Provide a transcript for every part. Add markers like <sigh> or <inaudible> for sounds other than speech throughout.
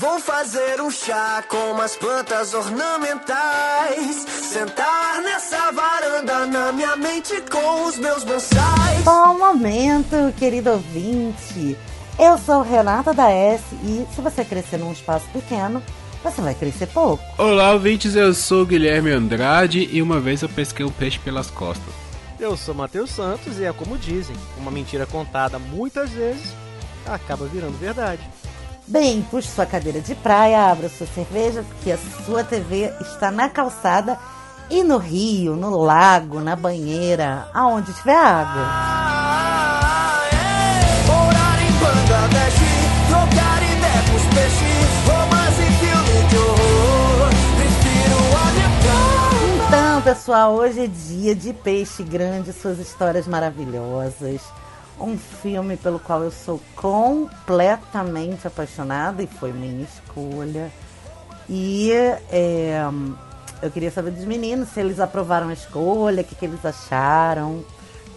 Vou fazer um chá com umas plantas ornamentais. Sentar nessa varanda na minha mente com os meus bonsais. Bom momento, querido ouvinte. Eu sou Renata da S e se você crescer num espaço pequeno, você vai crescer pouco. Olá, ouvintes, eu sou Guilherme Andrade e uma vez eu pesquei um peixe pelas costas. Eu sou Matheus Santos e é como dizem, uma mentira contada muitas vezes acaba virando verdade. Bem, puxe sua cadeira de praia, abra sua cerveja, porque a sua TV está na calçada e no rio, no lago, na banheira, aonde tiver água. Então, pessoal, hoje é dia de Peixe Grande, suas histórias maravilhosas. Um filme pelo qual eu sou completamente apaixonada e foi minha escolha. E é, eu queria saber dos meninos se eles aprovaram a escolha, o que, que eles acharam.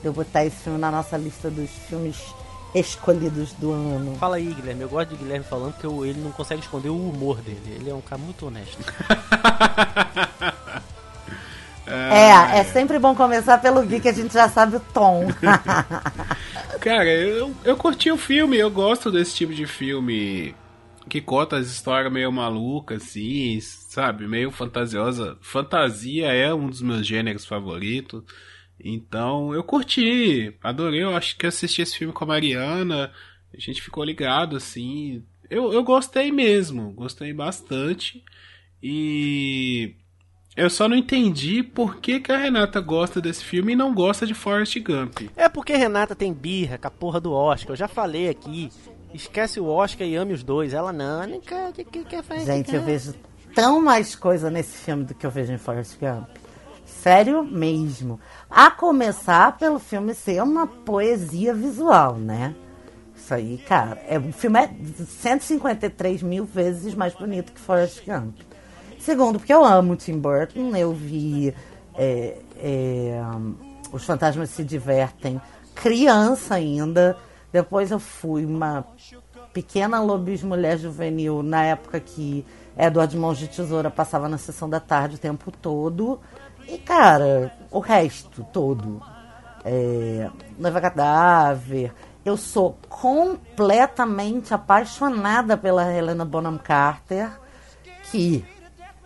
de Eu botar esse filme na nossa lista dos filmes escolhidos do ano. Fala aí, Guilherme. Eu gosto de Guilherme falando que ele não consegue esconder o humor dele. Ele é um cara muito honesto. <laughs> É, é sempre bom começar pelo Gui, que a gente já sabe o tom. <laughs> Cara, eu, eu curti o filme, eu gosto desse tipo de filme que conta as histórias meio malucas, assim, sabe? Meio fantasiosa. Fantasia é um dos meus gêneros favoritos. Então, eu curti, adorei. Eu acho que assisti esse filme com a Mariana, a gente ficou ligado, assim. Eu, eu gostei mesmo, gostei bastante. E eu só não entendi por que, que a Renata gosta desse filme e não gosta de Forrest Gump. É porque Renata tem birra com a porra do Oscar. Eu já falei aqui. Esquece o Oscar e ame os dois. Ela não, não quer, que, que, que faz. Gente, eu vejo tão mais coisa nesse filme do que eu vejo em Forrest Gump. Sério mesmo. A começar pelo filme ser uma poesia visual, né? Isso aí, cara, é, o filme é 153 mil vezes mais bonito que Forrest Gump. Segundo, porque eu amo Tim Burton, eu vi é, é, Os Fantasmas Se Divertem criança ainda. Depois eu fui uma pequena lobis mulher juvenil na época que Edward Mãos de Tesoura passava na sessão da tarde o tempo todo. E, cara, o resto todo. É, Noiva Cadáver. Eu sou completamente apaixonada pela Helena Bonham Carter, que,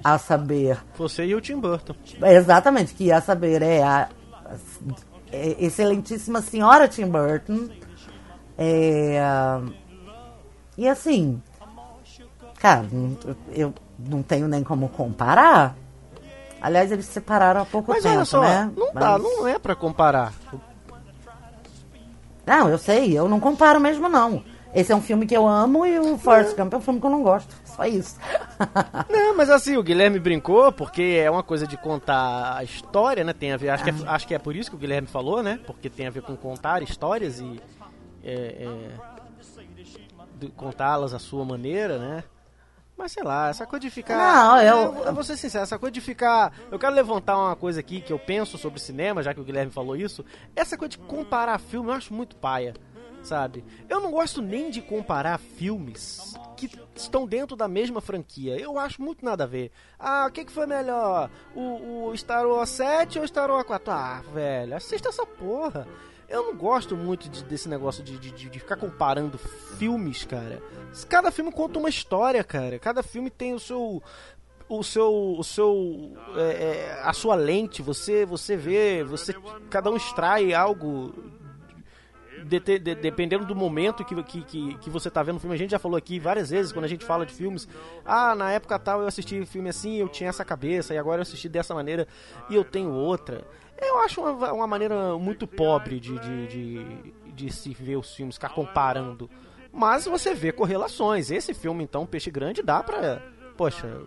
a saber, Você e o Tim Burton. Exatamente, que a saber é a, é excelentíssima senhora Tim Burton. É, e assim, cara, eu não tenho nem como comparar. Aliás, eles se separaram há pouco Mas tempo, olha só, né? não dá, Mas- não é pra comparar. Não, eu sei, eu não comparo mesmo não. Esse é um filme que eu amo e o Forrest Gump é um filme que eu não gosto. Só isso. <laughs> Não, mas assim, o Guilherme brincou, porque é uma coisa de contar a história, né? Tem a ver, acho, que é, acho que é por isso que o Guilherme falou, né? Porque tem a ver com contar histórias e é, é, contá-las à sua maneira, né? Mas sei lá, essa coisa de ficar. Não, eu- eu vou ser sincero, essa coisa de ficar. Eu quero levantar uma coisa aqui que eu penso sobre cinema, já que o Guilherme falou isso. Essa coisa de comparar filme eu acho muito paia, sabe? Eu não gosto nem de comparar filmes que estão dentro da mesma franquia. Eu acho muito nada a ver. Ah, o que, que foi melhor? O, o Star Wars 7 ou Star Wars 4? Ah, velho, assista essa porra. Eu não gosto muito de- desse negócio de, de, de- ficar comparando filmes, cara. Cada filme conta uma história, cara. Cada filme tem o seu o seu o seu é, é, a sua lente você você vê você cada um extrai algo de- de- de- dependendo do momento que, que, que, que você tá vendo o filme, a gente já falou aqui várias vezes, quando a gente fala de filmes, ah, na época tal eu assisti filme assim, eu tinha essa cabeça, e agora eu assisti dessa maneira e eu tenho outra. Eu acho uma, uma maneira muito pobre de, de, de, de se ver os filmes, ficar comparando. Mas você vê correlações. Esse filme, então, Peixe Grande, dá pra, poxa,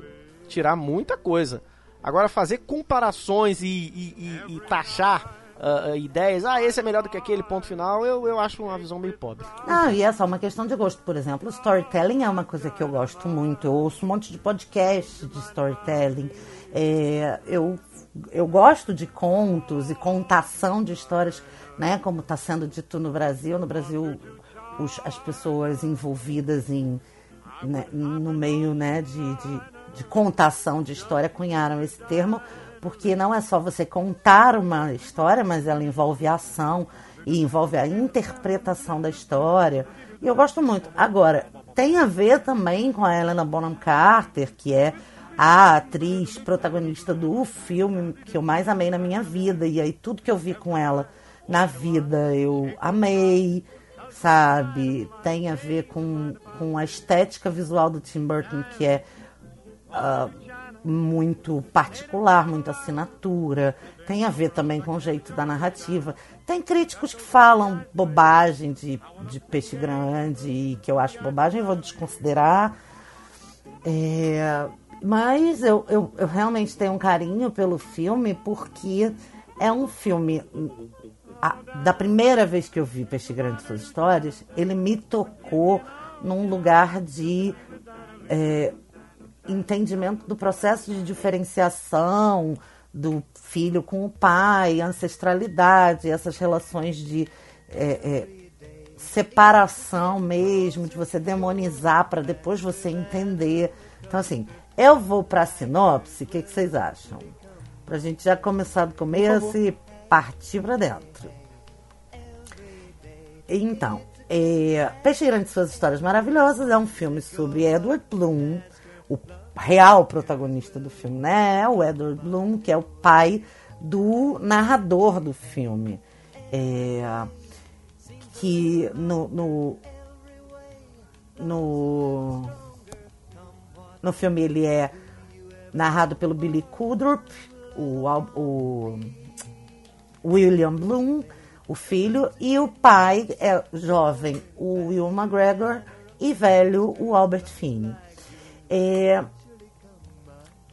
tirar muita coisa. Agora, fazer comparações e, e, e- e taxar ah, ah, ideias, ah, esse é melhor do que aquele, ponto final, eu, eu acho uma visão meio pobre. Não, e é só uma questão de gosto. Por exemplo, storytelling é uma coisa que eu gosto muito. Eu ouço um monte de podcast de storytelling. É, eu, eu gosto de contos e contação de histórias, né? Como está sendo dito no Brasil. No Brasil, os- as pessoas envolvidas em né, no meio né, de, de, de contação de história, cunharam esse termo, porque não é só você contar uma história, mas ela envolve a ação e envolve a interpretação da história. E eu gosto muito. Agora, tem a ver também com a Helena Bonham Carter, que é a atriz protagonista do filme que eu mais amei na minha vida. E aí tudo que eu vi com ela na vida eu amei, sabe? Tem a ver com, com a estética visual do Tim Burton, que é uh, muito particular, muita assinatura. Tem a ver também com o jeito da narrativa. Tem críticos que falam bobagem de, de peixe grande e que eu acho bobagem, vou desconsiderar. É, mas eu, eu, eu realmente tenho um carinho pelo filme porque é um filme. A, da primeira vez que eu vi Peixe Grande Suas Histórias, ele me tocou num lugar de é, entendimento do processo de diferenciação do filho com o pai, ancestralidade, essas relações de é, é, separação mesmo, de você demonizar para depois você entender. Então, assim, eu vou para a sinopse, o que, que, vocês acham? Para a gente já começar do começo e partir para dentro. Então, é, Peixe Grande e Suas Histórias Maravilhosas é um filme sobre Edward Bloom, o real protagonista do filme, né? É o Edward Bloom, que é o pai do narrador do filme. É, que no, no, no, no filme ele é narrado pelo Billy Kudrup, o, o William Bloom, o filho, e o pai é jovem, o Will McGregor, e velho, o Albert Finney. É,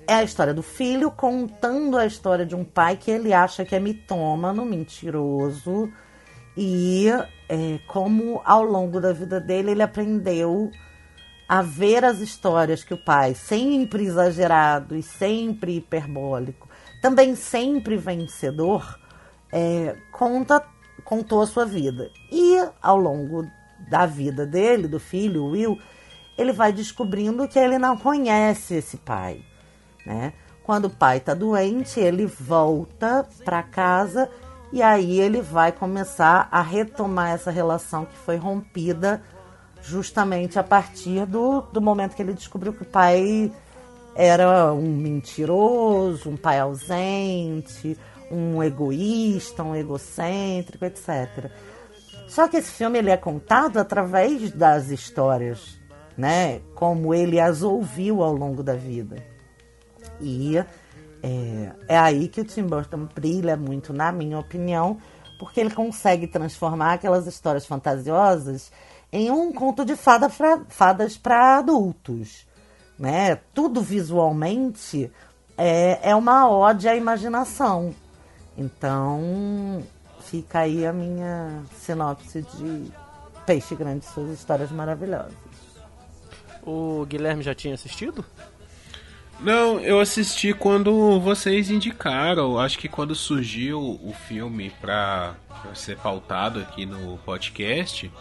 é a história do filho contando a história de um pai que ele acha que é mitômano, mentiroso, e é, como ao longo da vida dele ele aprendeu a ver as histórias que o pai, sempre exagerado e sempre hiperbólico, também sempre vencedor, é, conta, contou a sua vida. E ao longo da vida dele, do filho, Will, ele vai descobrindo que ele não conhece esse pai né? Quando o pai está doente, ele volta para casa e aí ele vai começar a retomar essa relação que foi rompida justamente a partir do, do momento que ele descobriu que o pai era um mentiroso, um pai ausente, um egoísta, um egocêntrico, etc. Só que esse filme ele é contado através das histórias, né? Como ele as ouviu ao longo da vida. E é, é aí que o Tim Burton brilha muito, na minha opinião, porque ele consegue transformar aquelas histórias fantasiosas em um conto de fada pra, fadas para adultos. Né? Tudo visualmente é, é uma ode à imaginação. Então, fica aí a minha sinopse de Peixe Grande e suas histórias maravilhosas. O Guilherme já tinha assistido? Não, eu assisti quando vocês indicaram. Acho que quando surgiu o filme pra, ser pautado aqui no podcast,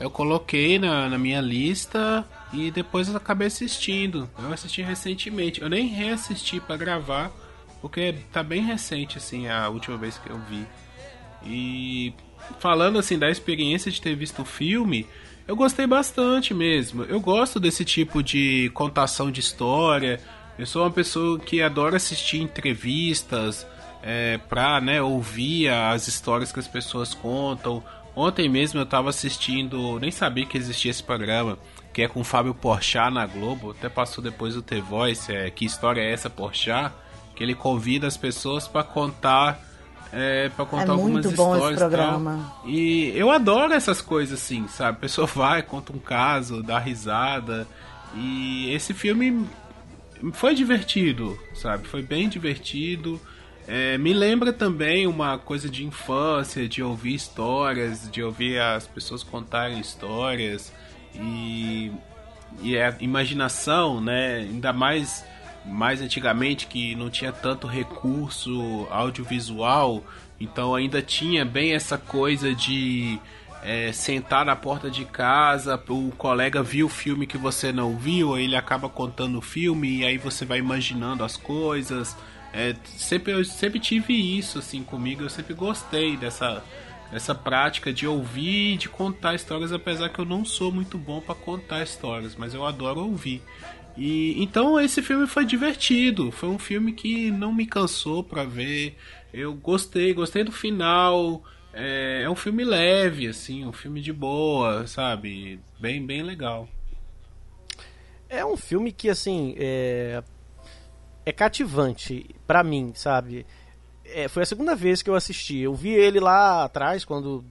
eu coloquei na, na minha lista e depois eu acabei assistindo. Eu assisti recentemente. Eu nem reassisti para gravar, porque tá bem recente, assim, a última vez que eu vi. E falando assim da experiência de ter visto o filme, eu gostei bastante mesmo. Eu gosto desse tipo de contação de história eu sou uma pessoa que adora assistir entrevistas é, pra né, ouvir as histórias que as pessoas contam. Ontem mesmo eu tava assistindo, nem sabia que existia esse programa, que é com o Fábio Porchat na Globo, até passou depois do The Voice, é, que história é essa Porchat? Que ele convida as pessoas para contar é, para contar é algumas muito bom esse programa. E eu adoro essas coisas assim, sabe? A pessoa <laughs> vai, conta um caso, dá risada. E esse filme foi divertido, sabe? Foi bem divertido. É, me lembra também uma coisa de infância, de ouvir histórias, de ouvir as pessoas contarem histórias e, e a imaginação, né? Ainda mais mais antigamente que não tinha tanto recurso audiovisual, então ainda tinha bem essa coisa de é, sentar na porta de casa, o colega viu o filme que você não viu, ele acaba contando o filme e aí você vai imaginando as coisas. É, sempre, eu sempre tive isso assim comigo, eu sempre gostei dessa, dessa prática de ouvir e de contar histórias, apesar que eu não sou muito bom para contar histórias, mas eu adoro ouvir. E então esse filme foi divertido, foi um filme que não me cansou para ver. Eu gostei, gostei do final. É, é, um filme leve, assim, um filme de boa, sabe? Bem, bem legal. É um filme que, assim, é, é cativante para mim, sabe? É, foi a segunda vez que eu assisti. Eu vi ele lá atrás, quando.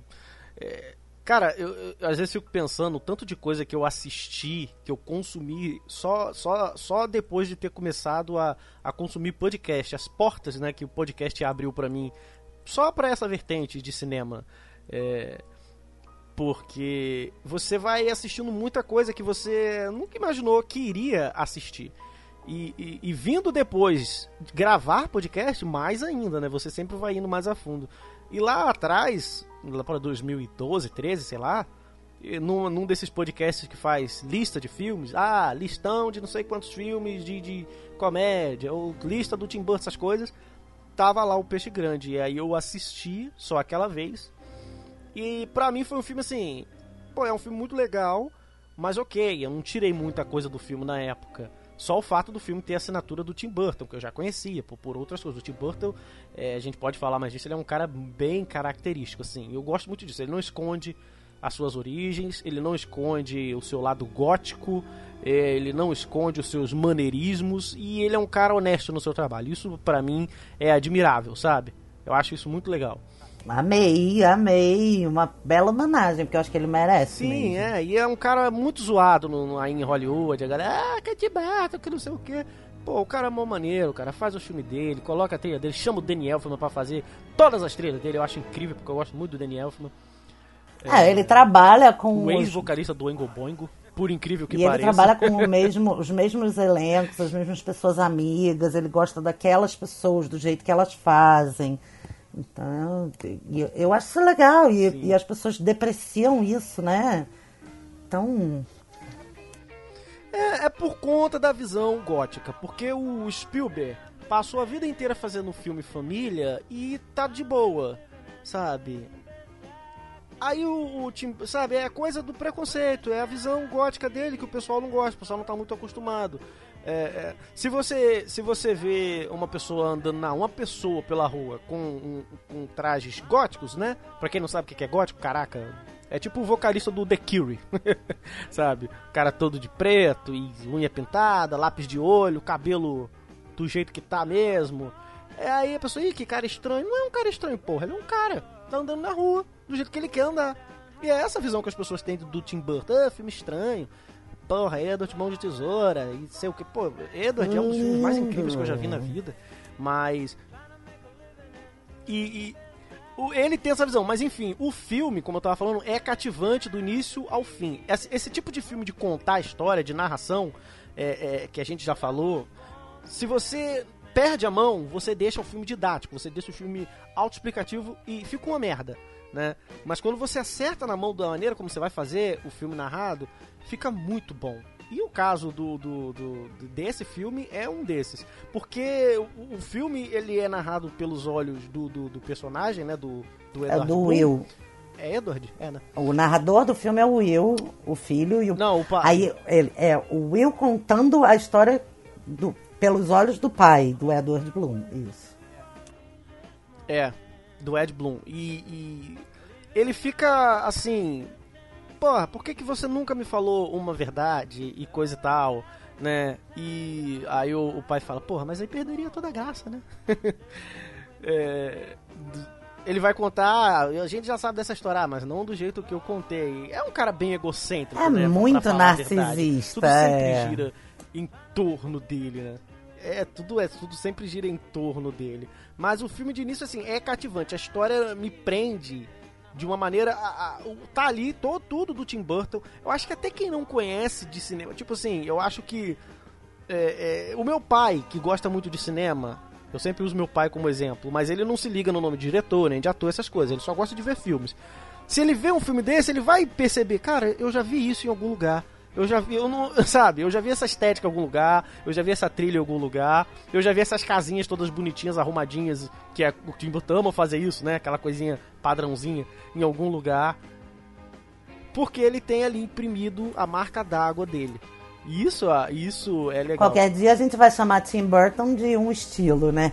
É, cara, eu, eu, às vezes fico pensando o tanto de coisa que eu assisti, que eu consumi só, só, só depois de ter começado a, a consumir podcast. As portas né, que o podcast abriu para mim só para essa vertente de cinema. É, porque você vai assistindo muita coisa que você nunca imaginou que iria assistir. E, e, e, vindo depois gravar podcast, mais ainda, né? Você sempre vai indo mais a fundo. E lá atrás, lá para 2012, 13, sei lá, num, num, desses podcasts que faz lista de filmes, ah, listão de não sei quantos filmes de, de comédia, ou lista do Tim Burton, essas coisas tava lá o Peixe Grande. E aí eu assisti só aquela vez. E pra mim foi um filme assim. Pô, é um filme muito legal, mas ok, eu não tirei muita coisa do filme na época. Só o fato do filme ter a assinatura do Tim Burton, que eu já conhecia, por, por outras coisas. O Tim Burton, é, a gente pode falar mais disso, ele é um cara bem característico, assim. Eu gosto muito disso. Ele não esconde as suas origens, ele não esconde o seu lado gótico, é, ele não esconde os seus maneirismos e ele é um cara honesto no seu trabalho. Isso para mim é admirável, sabe? Eu acho isso muito legal. Amei, amei. Uma bela homenagem, porque eu acho que ele merece. Sim, mesmo. é. E é um cara muito zoado no, no, aí em Hollywood. A galera, ah, que Barton, que não sei o quê. Pô, o cara é mó maneiro, cara. Faz o filme dele, coloca a trilha dele, chama o Daniel Elfman pra fazer todas as trilhas dele. Eu acho incrível, porque eu gosto muito do Daniel Elfman. É, é, ele trabalha com. O ex-vocalista do Oingo Boingo, por incrível que e pareça. ele trabalha com <laughs> mesmo, os mesmos elencos, as mesmas pessoas amigas, ele gosta daquelas pessoas, do jeito que elas fazem. Então, eu, eu acho isso legal. E, e as pessoas depreciam isso, né? Então. É, é por conta da visão gótica, porque o Spielberg passou a vida inteira fazendo filme família e tá de boa, sabe? Aí o, o time, sabe, é a coisa do preconceito, é a visão gótica dele que o pessoal não gosta, o pessoal não tá muito acostumado. É, é, se você se você vê uma pessoa andando na uma pessoa pela rua com, um, com trajes góticos, né? Pra quem não sabe o que é gótico, caraca, é tipo o vocalista do The Cure, <laughs> sabe? O cara todo de preto e unha pintada, lápis de olho, cabelo do jeito que tá mesmo. É aí a pessoa, ih, que cara estranho. Não é um cara estranho, porra, ele é um cara, tá andando na rua do jeito que ele quer andar. E é essa visão que as pessoas têm do Tim Burton. Ah, filme estranho. Porra, Edward Mão de Tesoura e sei o que. Pô, Edward é um dos filmes mais incríveis que eu já vi na vida. Mas. E, e o, ele tem essa visão, mas enfim, o filme, como eu tava falando, é cativante do início ao fim. Esse, esse tipo de filme de contar a história, de narração, é, é, que a gente já falou, se você perde a mão, você deixa o filme didático, você deixa o filme autoexplicativo e fica uma merda né? Mas quando você acerta na mão da maneira como você vai fazer o filme narrado, fica muito bom. E o caso do, do, do, desse filme é um desses. Porque o, o, filme ele é narrado pelos olhos do, do, do personagem, né? Do, do Edward. É do Will. É Edward? É, né? O narrador do filme é o Will, o filho e o. Não, o pai. Aí ele, é o Will contando a história do, pelos olhos do pai, do Edward Bloom. Isso. É do Ed Bloom. E, e, ele fica assim. Porra, por que, que você nunca me falou uma verdade e coisa e tal, né? E aí o, o pai fala, porra, mas aí perderia toda a graça, né? <laughs> é, ele vai contar, a gente já sabe dessa história, mas não do jeito que eu contei. É um cara bem egocêntrico, é né? muito narcisista. Tudo sempre é. gira em torno dele, né? É, tudo é, tudo sempre gira em torno dele. Mas o filme de início, assim, é cativante. A história me prende de uma maneira. A, a, tá ali todo, tudo do Tim Burton. Eu acho que até quem não conhece de cinema. Tipo assim, eu acho que. É, é, o meu pai, que gosta muito de cinema, eu sempre uso meu pai como exemplo, mas ele não se liga no nome de diretor, nem de ator, essas coisas. Ele só gosta de ver filmes. Se ele vê um filme desse, ele vai perceber, cara, eu já vi isso em algum lugar. Eu já vi, eu não, <laughs> sabe, eu já vi essa estética em algum lugar, eu já vi essa trilha em algum lugar, eu já vi essas casinhas todas bonitinhas, arrumadinhas, que é o Tim Burton fazer isso, né? Aquela coisinha padrãozinha em algum lugar. Porque ele tem ali imprimido a marca d'água dele. Isso, isso é legal. Qualquer dia a gente vai chamar Tim Burton de um estilo, né?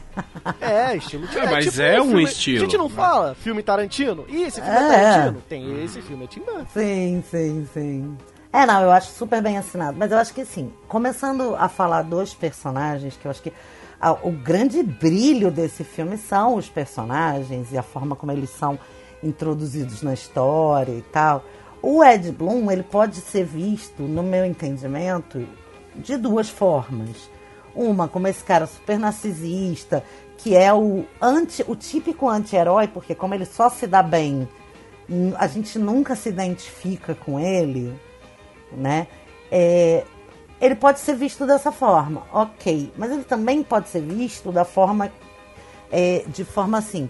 É, estilo <laughs> é, mas tipo é um, filme, estilo. A gente não fala filme Tarantino? Ih, esse filme é, é Tarantino? Tem esse filme, é Tim Burton. Sim, sim, sim. É, não, eu acho super bem assinado. Mas eu acho que assim, começando a falar dos personagens, que eu acho que a, o grande brilho desse filme são os personagens e a forma como eles são introduzidos na história e tal. O Ed Bloom, ele pode ser visto, no meu entendimento, de duas formas. Uma, como esse cara super narcisista, que é o, anti, o típico anti-herói, porque como ele só se dá bem, a gente nunca se identifica com ele né? É, ele pode ser visto dessa forma, ok, mas ele também pode ser visto da forma, é, de forma assim.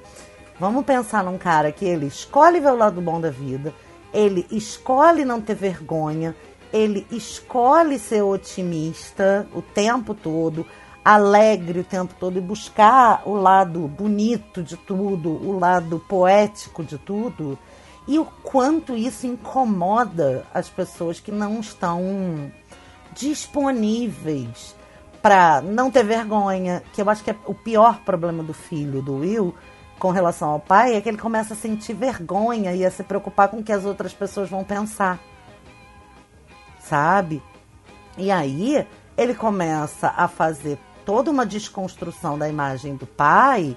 Vamos pensar num cara que ele escolhe ver o lado bom da vida, ele escolhe não ter vergonha, ele escolhe ser otimista o tempo todo, alegre o tempo todo e buscar o lado bonito de tudo, o lado poético de tudo e o quanto isso incomoda as pessoas que não estão disponíveis para não ter vergonha, que eu acho que é o pior problema do filho do Will com relação ao pai é que ele começa a sentir vergonha e a se preocupar com o que as outras pessoas vão pensar. Sabe? E aí ele começa a fazer toda uma desconstrução da imagem do pai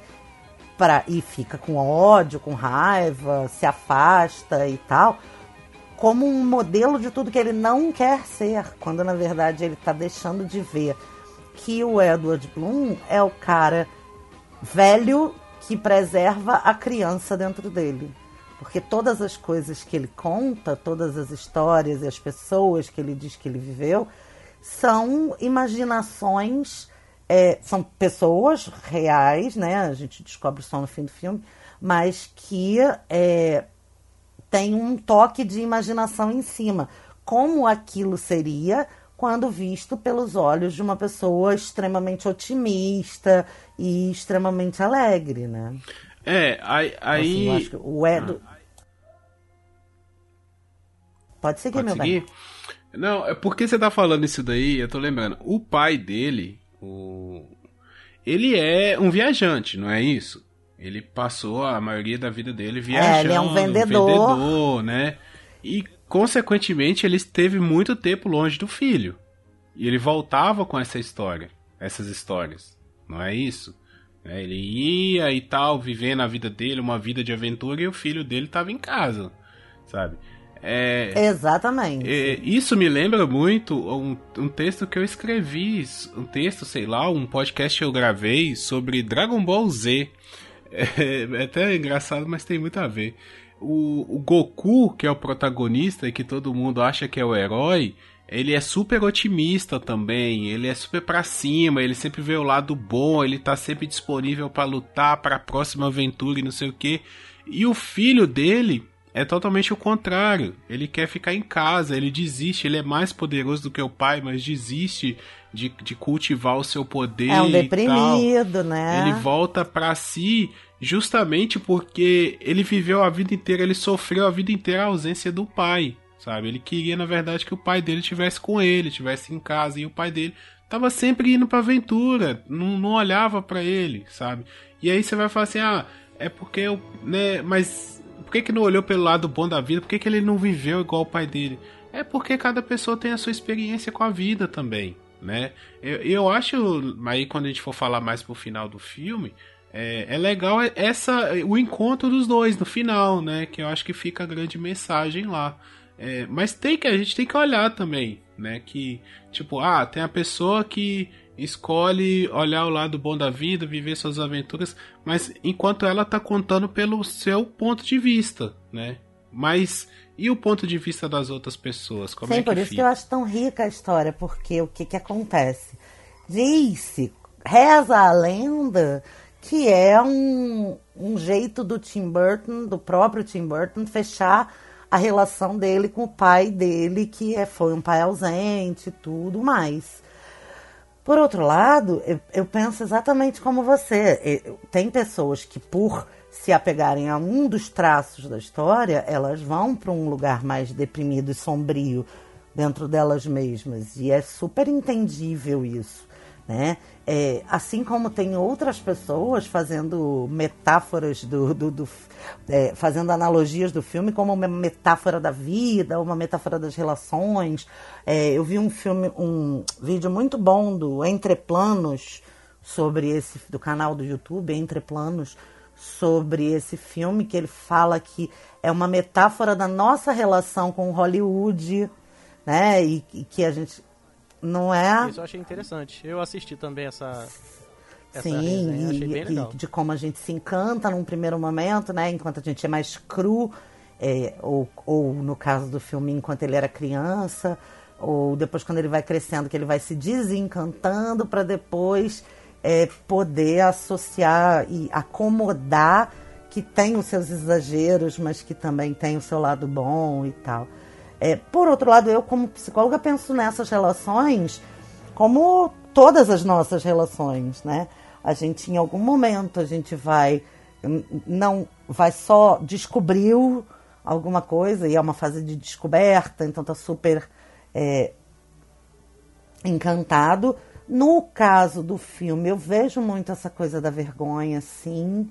e fica com ódio, com raiva, se afasta e tal, como um modelo de tudo que ele não quer ser, quando na verdade ele está deixando de ver que o Edward Bloom é o cara velho que preserva a criança dentro dele. Porque todas as coisas que ele conta, todas as histórias e as pessoas que ele diz que ele viveu, são imaginações é, são pessoas reais, né? A gente descobre só no fim do filme, mas que é, tem um toque de imaginação em cima. Como aquilo seria quando visto pelos olhos de uma pessoa extremamente otimista e extremamente alegre, né? É, aí. aí... Assim, acho que o Edo. Ah. Pode seguir, Pode meu seguir? bem. Não, é porque você tá falando isso daí, eu tô lembrando. O pai dele, o... Ele é um viajante, não é isso? Ele passou a maioria da vida dele viajando. É, ele é um vendedor. Um vendedor, né? E, consequentemente, ele esteve muito tempo longe do filho. E ele voltava com essa história, essas histórias, não é isso? É, ele ia e tal, vivendo a vida dele, uma vida de aventura, e o filho dele estava em casa, sabe? É, Exatamente. É, isso me lembra muito um, um, texto que eu escrevi, um texto, sei lá, um podcast que eu gravei sobre Dragon Ball Z. É, é até engraçado, mas tem muito a ver. O, o, Goku, que é o protagonista e que todo mundo acha que é o herói, ele é super otimista também, ele é super pra cima, ele sempre vê o lado bom, ele tá sempre disponível para lutar para a próxima aventura e não sei o que. E o filho dele é totalmente o contrário. Ele quer ficar em casa, ele desiste, ele é mais poderoso do que o pai, mas desiste de, de cultivar o seu poder. É um deprimido, né? Ele volta para si justamente porque ele viveu a vida inteira, ele sofreu a vida inteira a ausência do pai, sabe? Ele queria, na verdade, que o pai dele tivesse com ele, tivesse em casa, e o pai dele tava sempre indo pra aventura, não, não olhava para ele, sabe? E aí você vai falar assim, ah, é porque eu, né, mas por que, que não olhou pelo lado bom da vida? Por que, que ele não viveu igual o pai dele? É porque cada pessoa tem a sua experiência com a vida também, né? Eu, eu acho, aí quando a gente for falar mais pro final do filme, é, é, legal essa o encontro dos dois no final, né? Que eu acho que fica a grande mensagem lá. É, mas tem que a gente tem que olhar também, né? Que tipo, ah, tem a pessoa que escolhe olhar o lado bom da vida, viver suas aventuras, mas enquanto ela está contando pelo seu ponto de vista, né? Mas e o ponto de vista das outras pessoas? Como Sim, é por isso fica? que eu acho tão rica a história, porque o que que acontece? Diz-se, reza a lenda que é um, um jeito do Tim Burton, do próprio Tim Burton, fechar a relação dele com o pai dele, que é, foi um pai ausente e tudo mais. Por outro lado, eu, eu penso exatamente como você. Tem pessoas que, por se apegarem a um dos traços da história, elas vão para um lugar mais deprimido e sombrio dentro delas mesmas. E é super entendível isso. Né? É, assim como tem outras pessoas fazendo metáforas do, do, do é, fazendo analogias do filme como uma metáfora da vida, uma metáfora das relações. É, eu vi um filme, um vídeo muito bom do Entre Planos sobre esse do canal do YouTube Entre Planos sobre esse filme que ele fala que é uma metáfora da nossa relação com Hollywood, né? E, e que a gente não é. Isso eu achei interessante. Eu assisti também essa. essa Sim, resenha, achei bem e, legal. de como a gente se encanta num primeiro momento, né? Enquanto a gente é mais cru, é, ou, ou no caso do filme, enquanto ele era criança, ou depois quando ele vai crescendo, que ele vai se desencantando para depois é, poder associar e acomodar que tem os seus exageros, mas que também tem o seu lado bom e tal. É, por outro lado, eu como psicóloga penso nessas relações como todas as nossas relações, né? A gente em algum momento a gente vai não vai só descobriu alguma coisa e é uma fase de descoberta, então tá super é, encantado. No caso do filme, eu vejo muito essa coisa da vergonha, sim,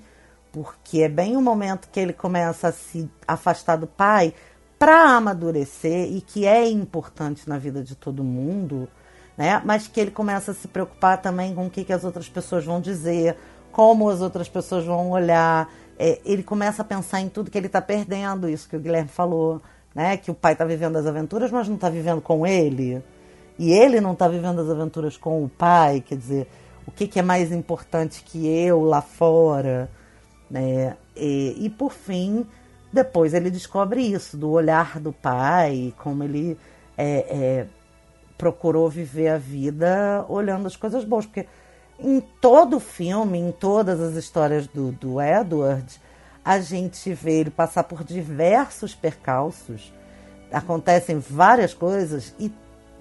porque é bem o momento que ele começa a se afastar do pai para amadurecer e que é importante na vida de todo mundo, né? Mas que ele começa a se preocupar também com o que, que as outras pessoas vão dizer, como as outras pessoas vão olhar. É, ele começa a pensar em tudo que ele está perdendo, isso que o Guilherme falou, né? Que o pai está vivendo as aventuras, mas não está vivendo com ele. E ele não está vivendo as aventuras com o pai, quer dizer, o que, que é mais importante que eu lá fora, né? E, e por fim, depois ele descobre isso, do olhar do pai, como ele é, é, procurou viver a vida olhando as coisas boas. Porque em todo o filme, em todas as histórias do, do Edward, a gente vê ele passar por diversos percalços, acontecem várias coisas e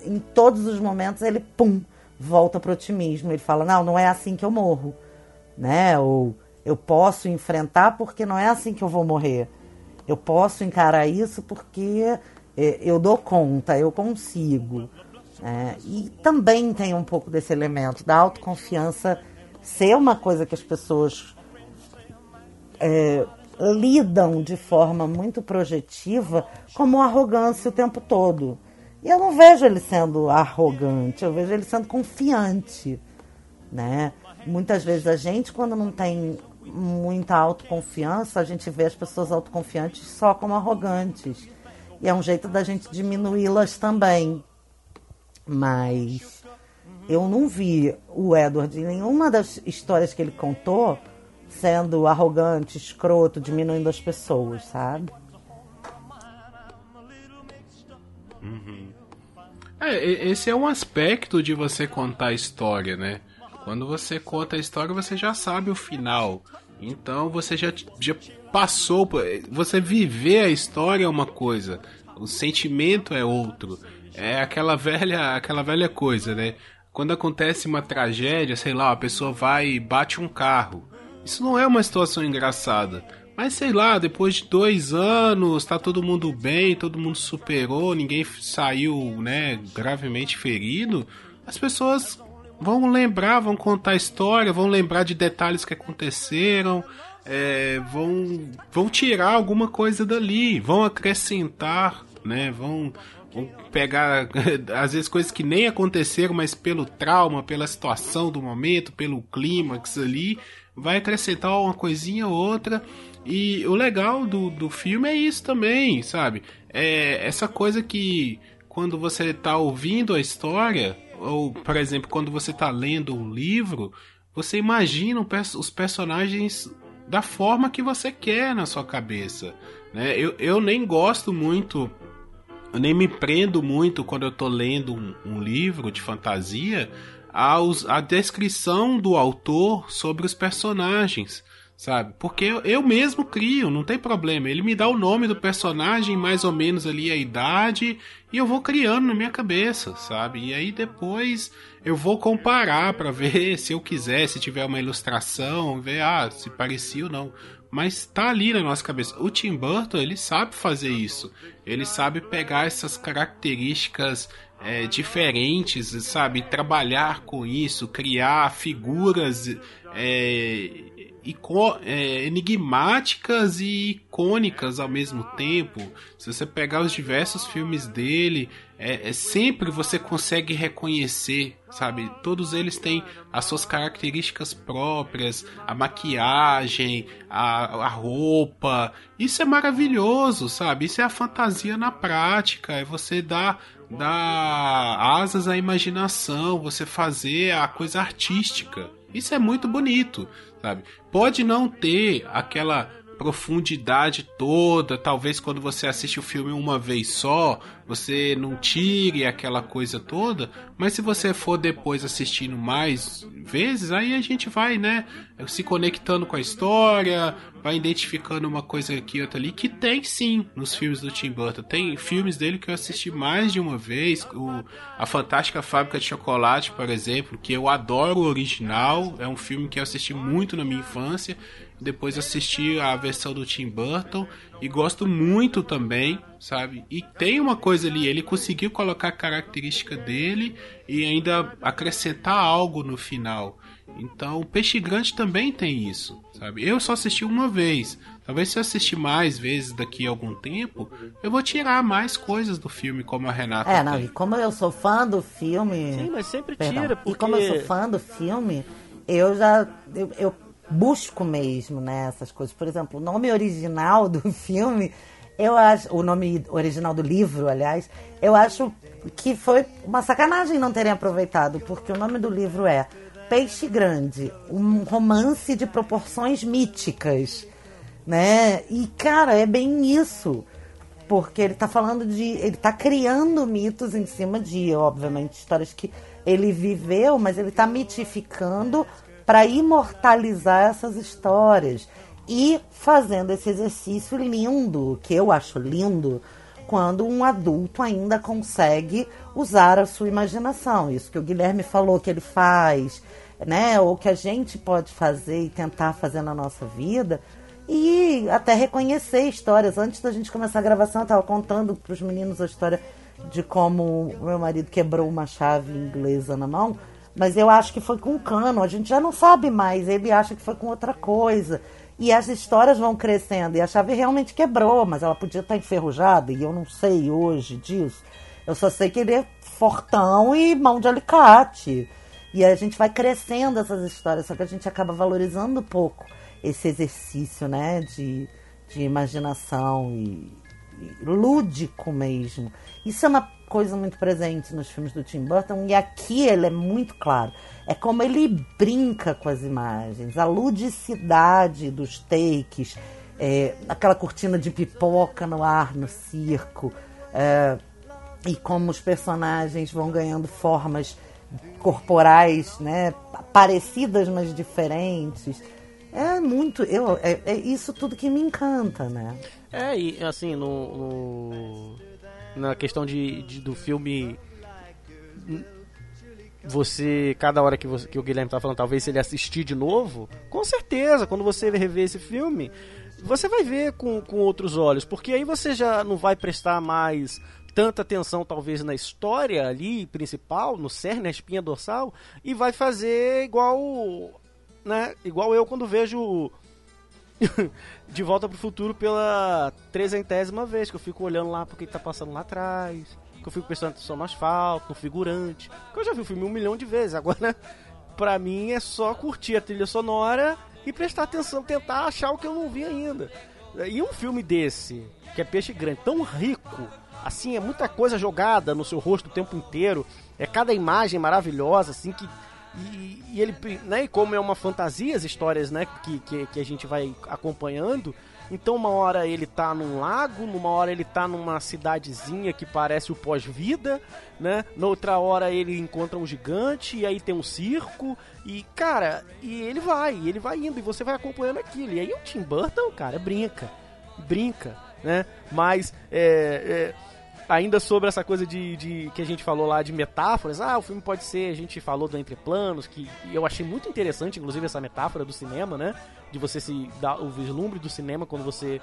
em todos os momentos ele, pum, volta para o otimismo. Ele fala: Não, não é assim que eu morro, né? Ou eu posso enfrentar porque não é assim que eu vou morrer. Eu posso encarar isso porque é, eu dou conta, eu consigo. É, e também tem um pouco desse elemento da autoconfiança ser uma coisa que as pessoas é, lidam de forma muito projetiva como arrogância o tempo todo. E eu não vejo ele sendo arrogante, eu vejo ele sendo confiante. Né? Muitas vezes a gente, quando não tem muita autoconfiança, a gente vê as pessoas autoconfiantes só como arrogantes. E é um jeito da gente diminuí-las também. Mas eu não vi o Edward em nenhuma das histórias que ele contou sendo arrogante, escroto, diminuindo as pessoas, sabe? Uhum. É, esse é um aspecto de você contar a história, né? Quando você conta a história, você já sabe o final. Então você já, já passou. Você viver a história é uma coisa, o sentimento é outro. É aquela velha, aquela velha coisa, né? Quando acontece uma tragédia, sei lá, a pessoa vai e bate um carro. Isso não é uma situação engraçada. Mas sei lá, depois de dois anos, tá todo mundo bem, todo mundo superou, ninguém saiu, né, gravemente ferido. As pessoas vão lembrar, vão contar a história, vão lembrar de detalhes que aconteceram, é, vão, vão tirar alguma coisa dali, vão acrescentar, né? Vão, vão pegar, <laughs> às vezes, coisas que nem aconteceram, mas pelo trauma, pela situação do momento, pelo clímax ali, vai acrescentar uma coisinha ou outra. E o legal do, do filme é isso também, sabe? É essa coisa que quando você está ouvindo a história, ou, por exemplo, quando você está lendo um livro, você imagina os personagens da forma que você quer na sua cabeça. Né? Eu, eu nem gosto muito, eu nem me prendo muito quando eu estou lendo um, um, livro de fantasia aos, a descrição do autor sobre os personagens. Sabe? Porque eu, mesmo crio, não tem problema. Ele me dá o nome do personagem, mais ou menos ali a idade, e eu vou criando na minha cabeça, sabe? E aí depois eu vou comparar para ver <laughs> se eu quiser, se tiver uma ilustração, ver ah, se parecia ou não. Mas tá ali na nossa cabeça. O Tim Burton, ele sabe fazer isso. Ele sabe pegar essas características é, diferentes, sabe? Trabalhar com isso, criar figuras é, é, enigmáticas e icônicas ao mesmo tempo. Se você pegar os diversos filmes dele, é, é, sempre você consegue reconhecer, sabe? Todos eles têm as suas características próprias, a maquiagem, a, a roupa. Isso é maravilhoso, sabe? Isso é a fantasia na prática. É você dar dar asas à imaginação, você fazer a coisa artística. Isso é muito bonito, sabe? Pode não ter aquela profundidade toda, talvez quando você assiste o filme uma vez só, você não tire aquela coisa toda, mas se você for depois assistindo mais vezes, aí a gente vai, né, se conectando com a história, vai identificando uma coisa aqui outra ali, que tem sim nos filmes do Tim Burton. Tem filmes dele que eu assisti mais de uma vez, o A Fantástica Fábrica de Chocolate, por exemplo, que eu adoro o original, é um filme que eu assisti muito na minha infância, depois assisti a versão do Tim Burton e gosto muito também, sabe? E tem uma coisa ali, ele conseguiu colocar a característica dele e ainda acrescentar algo no final. Então, o Peixe Grande também tem isso, sabe? Eu só assisti uma vez. Talvez se eu assistir mais vezes daqui a algum tempo, eu vou tirar mais coisas do filme, como a Renata. É, não, tem. e como eu sou fã do filme. Sim, mas sempre Perdão, tira, porque... E como eu sou fã do filme, eu já. eu, eu busco mesmo, né, essas coisas. Por exemplo, o nome original do <laughs> filme, eu acho, o nome original do livro, aliás, eu acho que foi uma sacanagem não terem aproveitado, porque o nome do livro é Peixe Grande, um romance de proporções míticas, né? E cara, é bem isso. Porque ele está falando de. Ele está criando mitos em cima de, obviamente, histórias que ele viveu, mas ele está mitificando para imortalizar essas histórias e fazendo esse exercício lindo, que eu acho lindo, quando um adulto ainda consegue usar a sua imaginação. Isso que o Guilherme falou que ele faz, né? Ou que a gente pode fazer e tentar fazer na nossa vida. E até reconhecer histórias. Antes da gente começar a gravação, eu estava contando para os meninos a história de como meu marido quebrou uma chave inglesa na mão. Mas eu acho que foi com cano, a gente já não sabe mais, ele acha que foi com outra coisa. E as histórias vão crescendo, e a chave realmente quebrou, mas ela podia estar enferrujada, e eu não sei hoje disso. Eu só sei que ele é fortão e mão de alicate. E a gente vai crescendo essas histórias, só que a gente acaba valorizando um pouco esse exercício, né, de, de imaginação e, lúdico mesmo. Isso é uma coisa muito presente nos filmes do Tim Burton e aqui ele é muito claro. É como ele brinca com as imagens, a ludicidade dos takes, é, aquela cortina de pipoca no ar no circo, é, e como os personagens vão ganhando formas corporais, né, parecidas mas diferentes. É muito, eu, é, é isso tudo que me encanta, né? É, e assim, no, no na questão de, de, do filme você, cada hora que, você, que o Guilherme tá falando, talvez ele assistir de novo, com certeza, quando você rever esse filme, você vai ver com, com outros olhos, porque aí você já não vai prestar mais tanta atenção, talvez, na história ali principal, no cerne, na espinha dorsal, e vai fazer igual, né, igual eu quando vejo <laughs> de volta pro futuro pela trezentésima vez, que eu fico olhando lá porque tá passando lá atrás, que eu fico prestando atenção no asfalto, no figurante, que eu já vi o filme um milhão de vezes, agora <laughs> pra mim é só curtir a trilha sonora e prestar atenção, tentar achar o que eu não vi ainda. E um filme desse, que é Peixe Grande, tão rico, assim, é muita coisa jogada no seu rosto o tempo inteiro, é cada imagem maravilhosa, assim, que e, e, ele, né, como é uma fantasia as histórias, né, que, que, que, a gente vai acompanhando, Então uma hora ele tá num lago, numa hora ele tá numa cidadezinha que parece o pós-vida, né? Na outra hora ele encontra um gigante e aí tem um circo e cara, e ele vai, ele vai indo e você vai acompanhando aquilo. E aí o Tim Burton, cara, brinca, brinca, né? Mas é, é ainda sobre essa coisa de, de, que a gente falou lá de metáforas, ah, o filme pode ser, a gente falou do entre planos, que eu achei muito interessante, inclusive essa metáfora do cinema, né? De você se dar o vislumbre do cinema quando você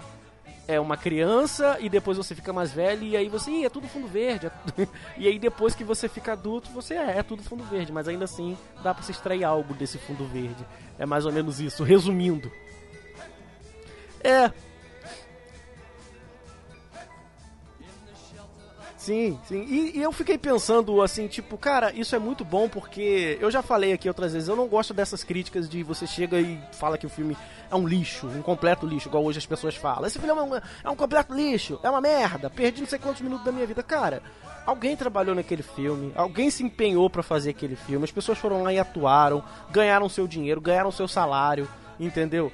é uma criança e depois você fica mais velho e aí você, é tudo fundo verde. <laughs> e aí depois que você fica adulto, você é, é tudo fundo verde, mas ainda assim dá para se extrair algo desse fundo verde. É mais ou menos isso, resumindo. É, Sim, sim. E, e, eu fiquei pensando assim, tipo, cara, isso é muito bom porque eu já falei aqui outras vezes, eu não gosto dessas críticas de você chega e fala que o filme é um lixo, um completo lixo, igual hoje as pessoas falam. Esse filme é um, é um completo lixo, é uma merda, perdi não sei quantos minutos da minha vida. Cara, alguém trabalhou naquele filme, alguém se empenhou para fazer aquele filme, as pessoas foram lá e atuaram, ganharam seu dinheiro, ganharam seu salário, entendeu?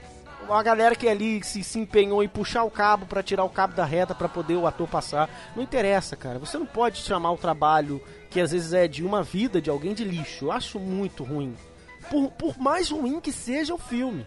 Uma galera que ali se, se empenhou em puxar o cabo para tirar o cabo da reta para poder o ator passar. Não interessa, cara. Você não pode chamar o trabalho que às vezes é de uma vida de alguém de lixo. Eu acho muito ruim. Por, por mais ruim que seja o filme.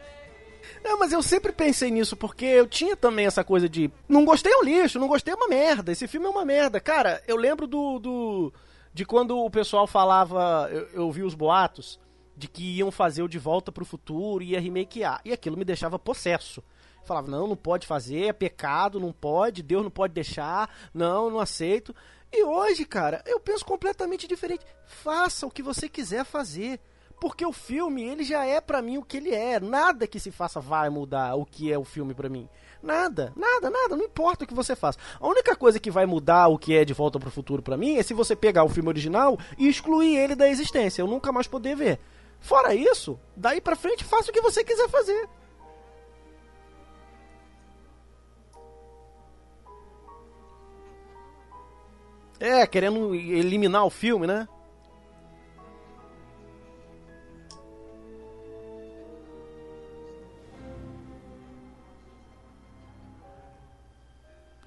É, mas eu sempre pensei nisso, porque eu tinha também essa coisa de. Não gostei é um lixo, não gostei é uma merda. Esse filme é uma merda. Cara, eu lembro do. do de quando o pessoal falava. Eu, eu vi os boatos de que iam fazer o De Volta pro Futuro, ia remakear. E aquilo me deixava possesso. Falava, não, não pode fazer, é pecado, não pode, Deus não pode deixar, não, não aceito. E hoje, cara, eu penso completamente diferente. Faça o que você quiser fazer. Porque o filme, ele já é para mim o que ele é. Nada que se faça vai mudar o que é o filme para mim. Nada, nada, nada, não importa o que você faça. A única coisa que vai mudar o que é De Volta pro Futuro para mim é se você pegar o filme original e excluir ele da existência. Eu nunca mais poder ver. Fora isso, daí pra frente faça o que você quiser fazer. É, querendo eliminar o filme, né?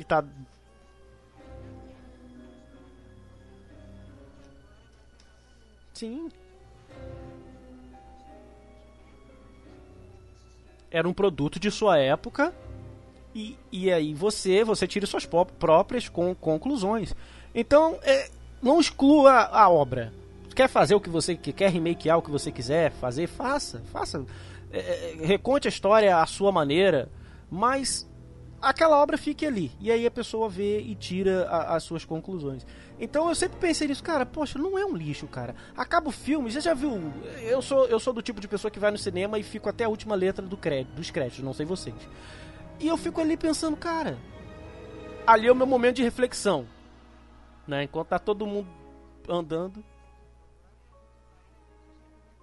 E tá Sim. Era um produto de sua época e, e aí você você tira suas próprias con conclusões. Então, é, não exclua a obra. Quer fazer o que você quer remakear o que você quiser fazer, faça, faça. É, é, reconte a história à sua maneira, mas aquela obra fique ali. E aí a pessoa vê e tira a, as suas conclusões. Então eu sempre pensei nisso, cara, poxa, não é um lixo, cara. Acaba o filme, você já viu? Eu sou, eu sou do tipo de pessoa que vai no cinema e fico até a última letra do crédito, dos créditos, não sei vocês. E eu fico ali pensando, cara, ali é o meu momento de reflexão. Né? Enquanto tá todo mundo andando,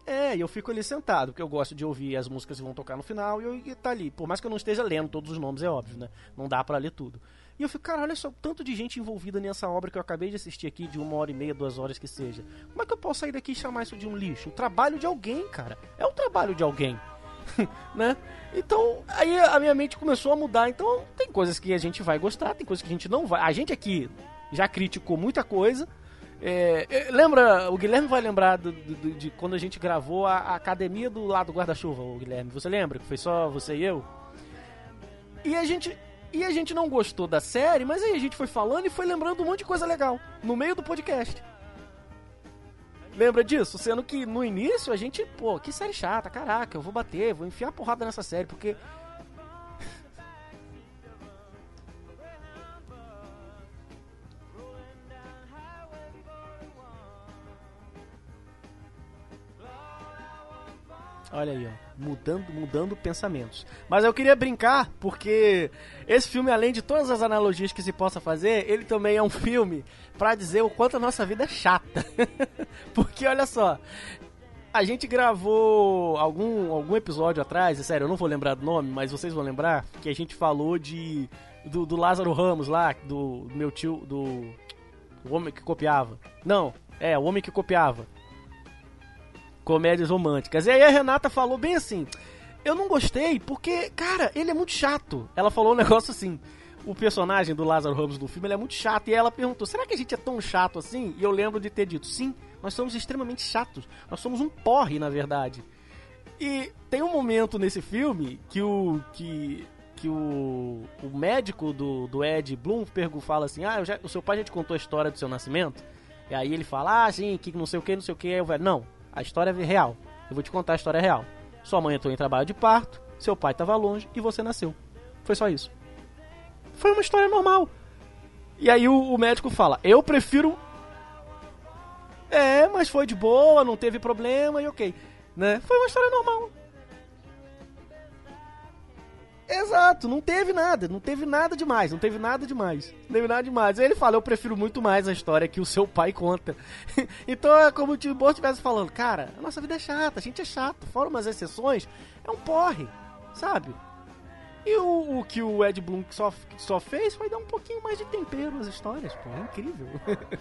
é, e eu fico ali sentado, porque eu gosto de ouvir as músicas que vão tocar no final e, eu, e tá ali. Por mais que eu não esteja lendo todos os nomes, é óbvio, né? Não dá para ler tudo. E eu fico, cara, olha só, tanto de gente envolvida nessa obra que eu acabei de assistir aqui, de uma hora e meia, duas horas que seja. Como é que eu posso sair daqui e chamar isso de um lixo? O trabalho de alguém, cara. É o trabalho de alguém. <laughs> né? Então, aí a minha mente começou a mudar. Então, tem coisas que a gente vai gostar, tem coisas que a gente não vai. A gente aqui já criticou muita coisa é, é, lembra, o Guilherme vai lembrar do, do, de quando a gente gravou a, a academia do lado do guarda-chuva, o Guilherme. Você lembra que foi só você e eu? E a gente e a gente não gostou da série, mas aí a gente foi falando e foi lembrando um monte de coisa legal no meio do podcast. Lembra disso? Sendo que no início a gente, pô, que série chata, caraca, eu vou bater, vou enfiar porrada nessa série, porque Olha aí, ó. Mudando, mudando pensamentos. Mas eu queria brincar, porque esse filme, além de todas as analogias que se possa fazer, ele também é um filme para dizer o quanto a nossa vida é chata. <laughs> porque olha só, a gente gravou algum, algum episódio atrás, é sério, eu não vou lembrar do nome, mas vocês vão lembrar, que a gente falou de. Do, do Lázaro Ramos lá, do, do meu tio. Do. O homem que copiava. Não, é, o homem que copiava comédias românticas. E aí a Renata falou bem assim: eu não gostei porque, cara, ele é muito chato. Ela falou um <laughs> negócio assim. O personagem do Lázaro Ramos do filme é muito chato. E ela perguntou: será que a gente é tão chato assim? E eu lembro de ter dito: sim, nós somos extremamente chatos. Nós somos um porre, na verdade. E tem um momento nesse filme que o. que. que o. o médico do, do Ed Bloomberg fala assim: Ah, já, o seu pai já te contou a história do seu nascimento? E aí ele fala, ah, sim, que não sei o que, não sei o que. Aí não, a história é real. Eu vou te contar a história real. Sua mãe entrou em trabalho de parto, seu pai estava longe e você nasceu. Foi só isso. Foi uma história normal. E aí o, o médico fala, eu prefiro. É, mas foi de boa, não teve problema e ok. Né? Foi uma história normal. Exato, não teve nada, não teve nada demais, não teve nada demais, não teve nada demais. Aí ele fala, eu prefiro muito mais a história que o seu pai conta. <laughs> então é como o Tim Burton estivesse falando, cara, a nossa vida é chata, a gente é chato, fora umas exceções, é um porre, sabe? E o, o que o Ed Bloom só, só fez foi dar um pouquinho mais de tempero às histórias, pô, é incrível.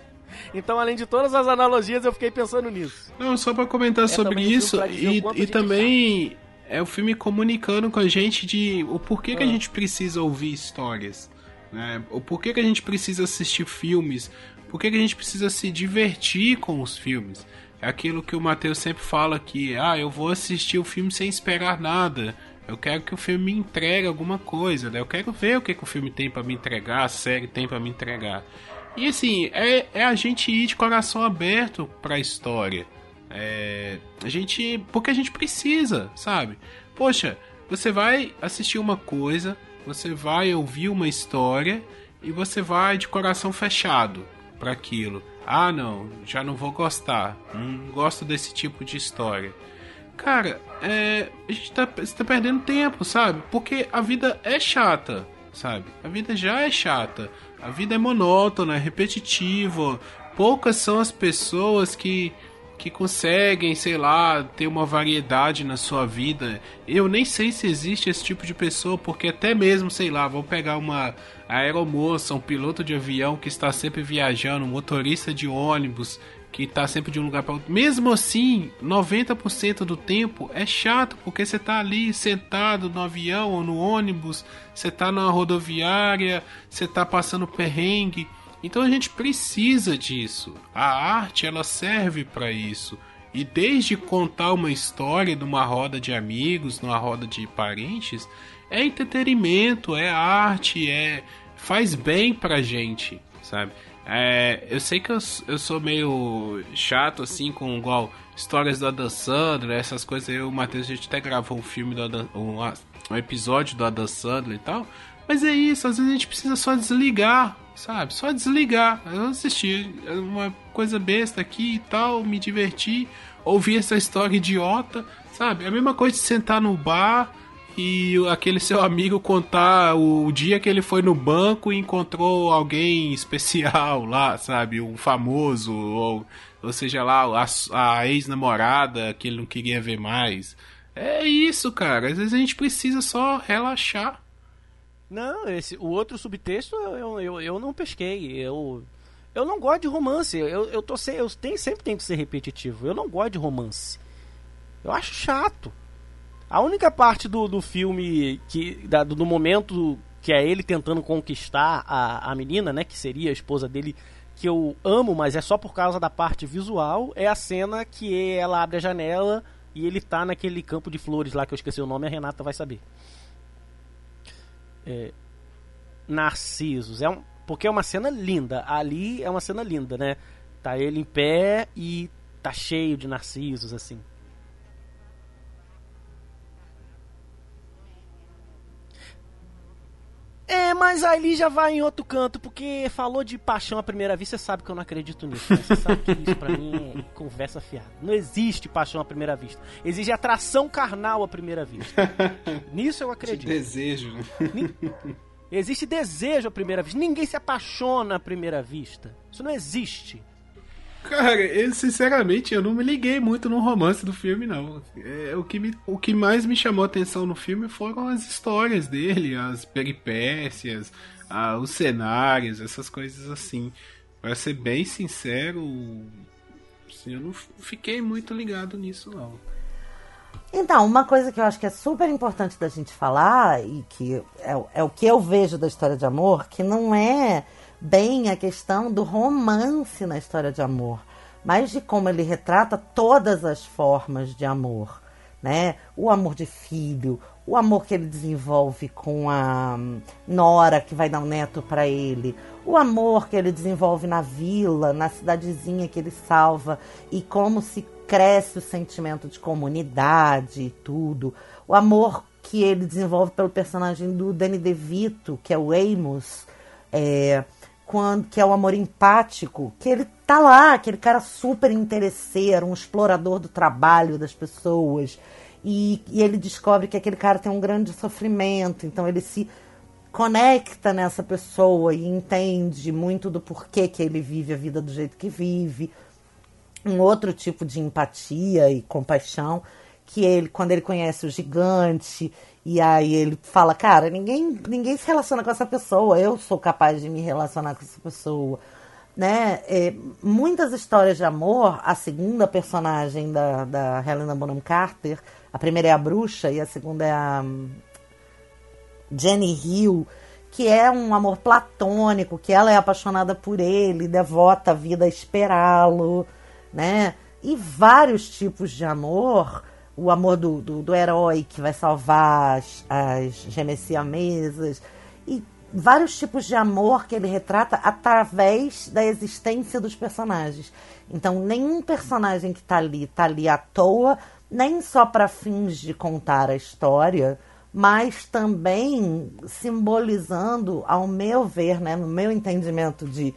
<laughs> então, além de todas as analogias, eu fiquei pensando nisso. Não, só para comentar é sobre isso, e, e também é o filme comunicando com a gente de o porquê ah. que a ah. gente precisa ouvir histórias, né? O porquê que a gente precisa assistir filmes, porquê que a gente precisa se divertir com os filmes. É aquilo que o Matheus sempre fala que, ah, eu vou assistir o filme sem esperar nada. Eu quero que o filme me entregue alguma coisa, né? Eu quero ver o que, que o filme tem para me entregar, a série tem para me entregar. E assim, é, é a gente ir de coração aberto para a história. É, a gente. Porque a gente precisa, sabe? Poxa, você vai assistir uma coisa, você vai ouvir uma história e você vai de coração fechado para aquilo. Ah, não, já não vou gostar. Não gosto desse tipo de história. Cara, é, a gente tá, tá perdendo tempo, sabe? Porque a vida é chata, sabe? A vida já é chata. A vida é monótona, é repetitiva. Poucas são as pessoas que que conseguem, sei lá, ter uma variedade na sua vida. Eu nem sei se existe esse tipo de pessoa, porque até mesmo, sei lá, vamos pegar uma aeromoça, um piloto de avião que está sempre viajando, um motorista de ônibus que está sempre de um lugar para outro. Mesmo assim, 90% do tempo é chato, porque você está ali sentado no avião ou no ônibus, você está na rodoviária, você está passando perrengue. Então a gente precisa disso. A arte ela serve para isso. E desde contar uma história numa roda de amigos, numa roda de parentes, é entretenimento, é arte, é faz bem pra gente, sabe? É, eu sei que eu, eu sou meio chato assim com igual histórias do Adam Sandler, essas coisas. Eu e o Matheus a gente até gravou um filme do Adam, um, um episódio do Adam Sandler e tal. Mas é isso, às vezes a gente precisa só desligar sabe? Só desligar. Eu assisti uma coisa besta aqui e tal, me divertir, ouvir essa história idiota, sabe? É a mesma coisa de sentar no bar e aquele seu amigo contar o dia que ele foi no banco e encontrou alguém especial lá, sabe? Um famoso, ou, ou seja lá, a, a ex-namorada que ele não queria ver mais. É isso, cara. Às vezes a gente precisa só relaxar não, esse, o outro subtexto eu, eu, eu não pesquei. Eu, eu não gosto de romance. Eu, eu, tô eu tenho, sempre tenho que ser repetitivo. Eu não gosto de romance. Eu acho chato. A única parte do, do filme que da, do, do momento que é ele tentando conquistar a, a menina, né, que seria a esposa dele, que eu amo, mas é só por causa da parte visual, é a cena que ela abre a janela e ele tá naquele campo de flores lá que eu esqueci o nome, a Renata vai saber é, Narcisos. É um, porque é uma cena linda. Ali é uma cena linda, né? Tá ele em pé e tá cheio de narcisos, assim. É, mas ali já vai em outro canto, porque falou de paixão à primeira vista, você sabe que eu não acredito nisso. Né? Você sabe que isso pra mim é conversa fiada. Não existe paixão à primeira vista. Existe atração carnal à primeira vista. <laughs> Nisso eu acredito. De desejo. Existe desejo à primeira vista. Ninguém se apaixona à primeira vista. Isso não existe. Cara, eu, sinceramente, eu não me liguei muito no romance do filme, não. É, o, que me, o que mais me chamou a atenção no filme foram as histórias dele, as peripécias, a, os cenários, essas coisas assim. Pra ser bem sincero, assim, eu não fiquei muito ligado nisso, não. Então, uma coisa que eu acho que é super importante da gente falar, e que é, é o que eu vejo da história de amor, que não é bem a questão do romance na história de amor, mas de como ele retrata todas as formas de amor. Né? O amor de filho, o amor que ele desenvolve com a hum, Nora que vai dar um neto para ele, o amor que ele desenvolve na vila, na cidadezinha que ele salva e como se cresce o sentimento de comunidade e tudo, o amor que ele desenvolve pelo personagem do Danny DeVito, que é o Amos, é, quando, que é o amor empático, que ele tá lá, aquele cara super interesseiro, um explorador do trabalho das pessoas. E, e ele descobre que aquele cara tem um grande sofrimento, então ele se conecta nessa pessoa e entende muito do porquê que ele vive a vida do jeito que vive. Um outro tipo de empatia e compaixão que ele, quando ele conhece o gigante e aí ele fala, cara, ninguém, ninguém se relaciona com essa pessoa, eu sou capaz de me relacionar com essa pessoa. Né? É, muitas histórias de amor, a segunda personagem da, da Helena Bonham Carter, a primeira é a bruxa e a segunda é a hum, Jenny Hill, que é um amor platônico, que ela é apaixonada por ele, devota a vida a esperá-lo, né? E vários tipos de amor o amor do, do, do herói que vai salvar as, as gemessiamesas e vários tipos de amor que ele retrata através da existência dos personagens. Então, nenhum personagem que está ali está ali à toa, nem só para fins de contar a história, mas também simbolizando, ao meu ver, né, no meu entendimento de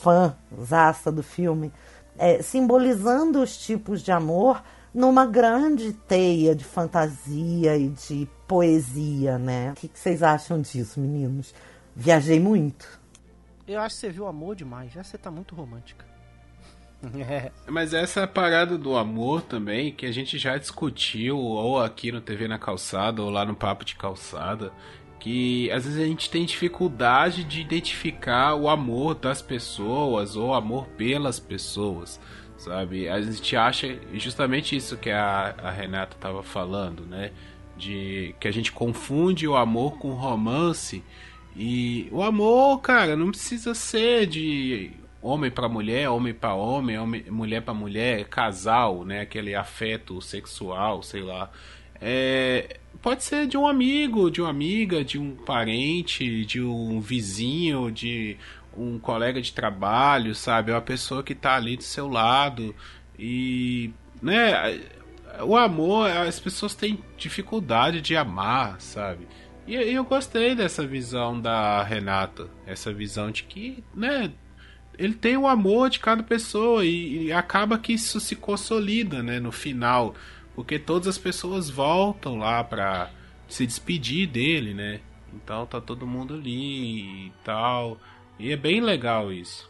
fã zaça do filme, é, simbolizando os tipos de amor numa grande teia de fantasia e de poesia, né? O que, que vocês acham disso, meninos? Viajei muito. Eu acho que você viu amor demais. Já você tá muito romântica. <laughs> É. Mas essa parada do amor também, que a gente já discutiu, ou aqui no TV na Calçada, ou lá no Papo de Calçada, que às vezes a gente tem dificuldade de identificar o amor das pessoas, ou o amor pelas pessoas sabe? A gente acha justamente isso que a, a Renata estava falando, né? De que a gente confunde o amor com romance. E o amor, cara, não precisa ser de homem para mulher, homem para homem, homem, mulher para mulher, casal, né? Aquele afeto sexual, sei lá. É, pode ser de um amigo, de uma amiga, de um parente, de um vizinho, de um colega de trabalho, sabe? É uma pessoa que tá ali do seu lado e, né? O amor, as pessoas têm dificuldade de amar, sabe? E, eu gostei dessa visão da Renata, essa visão de que, né? Ele tem o amor de cada pessoa e, e acaba que isso se consolida, né? No final, porque todas as pessoas voltam lá pra se despedir dele, né? Então tá todo mundo ali e tal. E é bem legal isso.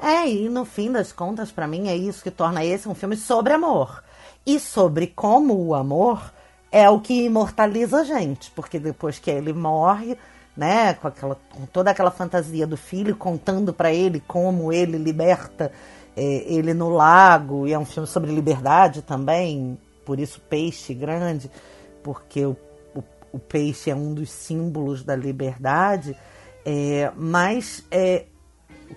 É, e no fim das contas, para mim, é isso que torna esse um filme sobre amor. E sobre como o amor é o que imortaliza a gente. Porque depois que ele morre, né, com, aquela, com toda aquela fantasia do filho contando para ele como ele liberta é, ele no lago, e é um filme sobre liberdade também, por isso peixe grande, porque o, o, o peixe é um dos símbolos da liberdade. É, mas é,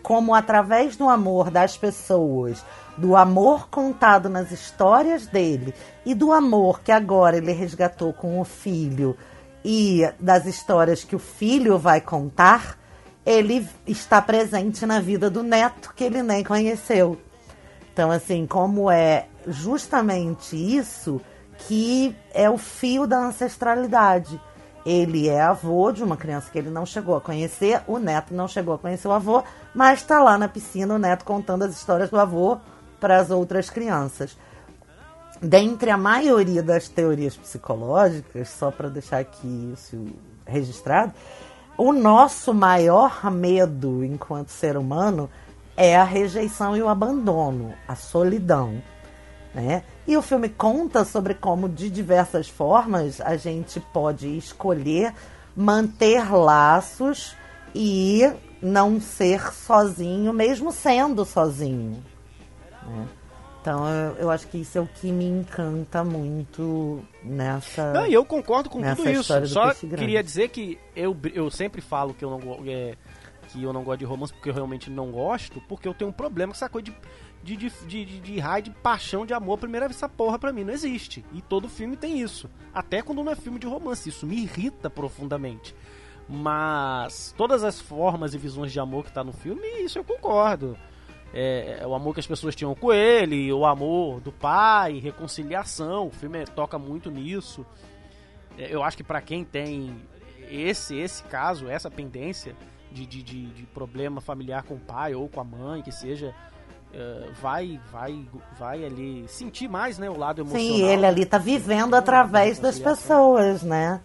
como através do amor das pessoas, do amor contado nas histórias dele e do amor que agora ele resgatou com o filho e das histórias que o filho vai contar, ele está presente na vida do neto que ele nem conheceu. Então, assim, como é justamente isso que é o fio da ancestralidade. Ele é avô de uma criança que ele não chegou a conhecer, o neto não chegou a conhecer o avô, mas está lá na piscina o neto contando as histórias do avô para as outras crianças. Dentre a maioria das teorias psicológicas, só para deixar aqui isso registrado, o nosso maior medo enquanto ser humano é a rejeição e o abandono, a solidão. Né? E o filme conta sobre como, de diversas formas, a gente pode escolher manter laços e não ser sozinho, mesmo sendo sozinho. Né? Então eu, eu acho que isso é o que me encanta muito nessa. Não, e eu concordo com tudo isso. Só queria dizer que eu, eu sempre falo que eu não é, que eu não gosto de romance porque eu realmente não gosto, porque eu tenho um problema com essa coisa de de, de, de, de, raio de paixão de amor primeira vez essa porra pra mim não existe. E todo filme tem isso. Até quando não é filme de romance, isso me irrita profundamente. Mas todas as formas e visões de amor que tá no filme, isso eu concordo. É, é o amor que as pessoas tinham com ele, o amor do pai, reconciliação. O filme toca muito nisso. É, Eu acho que pra quem tem esse esse caso, essa pendência de, de, de, de problema familiar com o pai ou com a mãe, que seja, é, vai vai vai ali sentir mais, né, o lado emocional. Sim, ele ali tá vivendo através das pessoas, né?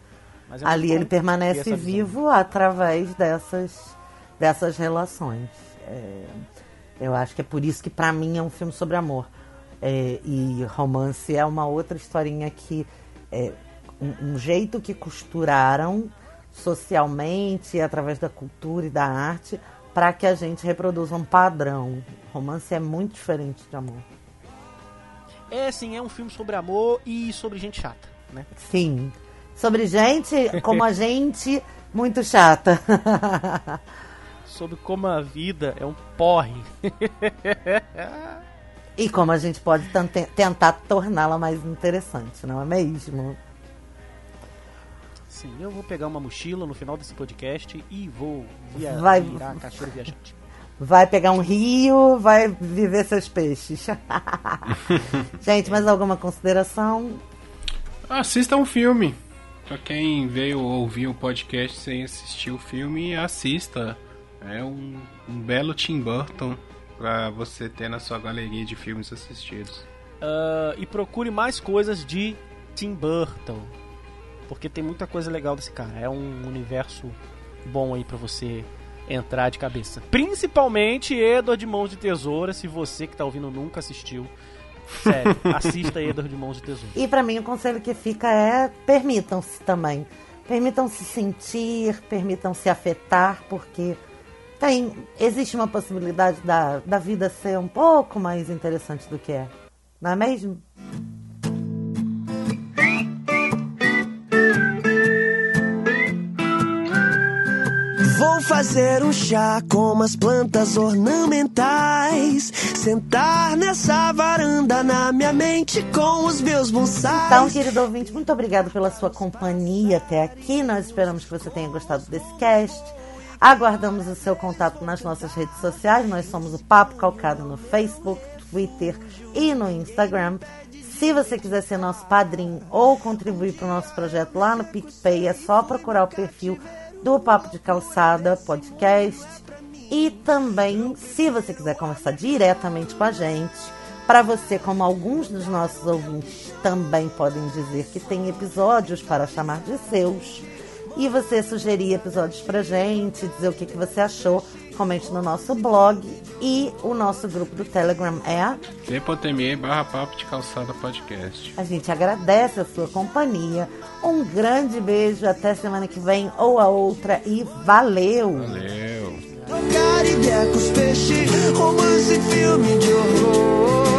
Mas é Ali ele permanece vivo através dessas, dessas relações. É, eu acho que é por isso que pra mim é um filme sobre amor. É, e romance é uma outra historinha que é um, um jeito que costuraram socialmente, através da cultura e da arte, para que a gente reproduza um padrão. Romance é muito diferente de amor. É, sim, é um filme sobre amor e sobre gente chata, né? Sim. Sobre gente como a <laughs> gente, muito chata. Sobre como a vida é um porre. <laughs> e como a gente pode tentar torná-la mais interessante, não é mesmo? Sim, eu vou pegar uma mochila no final desse podcast e vou via Vai- virar caixeiro viajante. Vai pegar um rio, vai viver seus peixes. <laughs> gente, mais alguma consideração? Assista um filme. Pra quem veio ouvir o podcast sem assistir o filme, assista. É um, um belo Tim Burton pra você ter na sua galeria de filmes assistidos. Ah, e procure mais coisas de Tim Burton. Porque tem muita coisa legal desse cara. É um universo bom aí pra você entrar de cabeça. Principalmente Edward de Mãos de Tesoura, se você que tá ouvindo nunca assistiu. Sério, <laughs> assista Edward de Mãos de Tesoura. E pra mim o conselho que fica é permitam-se também. Permitam-se sentir, permitam-se afetar, porque tem, existe uma possibilidade da, da vida ser um pouco mais interessante do que é. Não é mesmo? Fazer um chá com umas plantas ornamentais. Sentar nessa varanda na minha mente com os meus bonsais. Então, querido ouvinte, muito obrigado pela sua companhia até aqui. Nós esperamos que você tenha gostado desse cast. Aguardamos o seu contato nas nossas redes sociais. Nós somos o Papo Calcado no Facebook, Twitter e no Instagram. Se você quiser ser nosso padrinho ou contribuir para o nosso projeto lá no PicPay, é só procurar o perfil do Papo de Calçada Podcast. E também, se você quiser conversar diretamente com a gente, para você, como alguns dos nossos ouvintes também podem dizer que tem episódios para chamar de seus, e você sugerir episódios pra gente, dizer o que, que você achou, comente no nosso blog e o nosso grupo do Telegram é. t.me barra papo de calçada podcast. A gente agradece a sua companhia. Um grande beijo, até semana que vem ou a outra e valeu! Valeu! Caribe com os peixes, romance, filme de horror.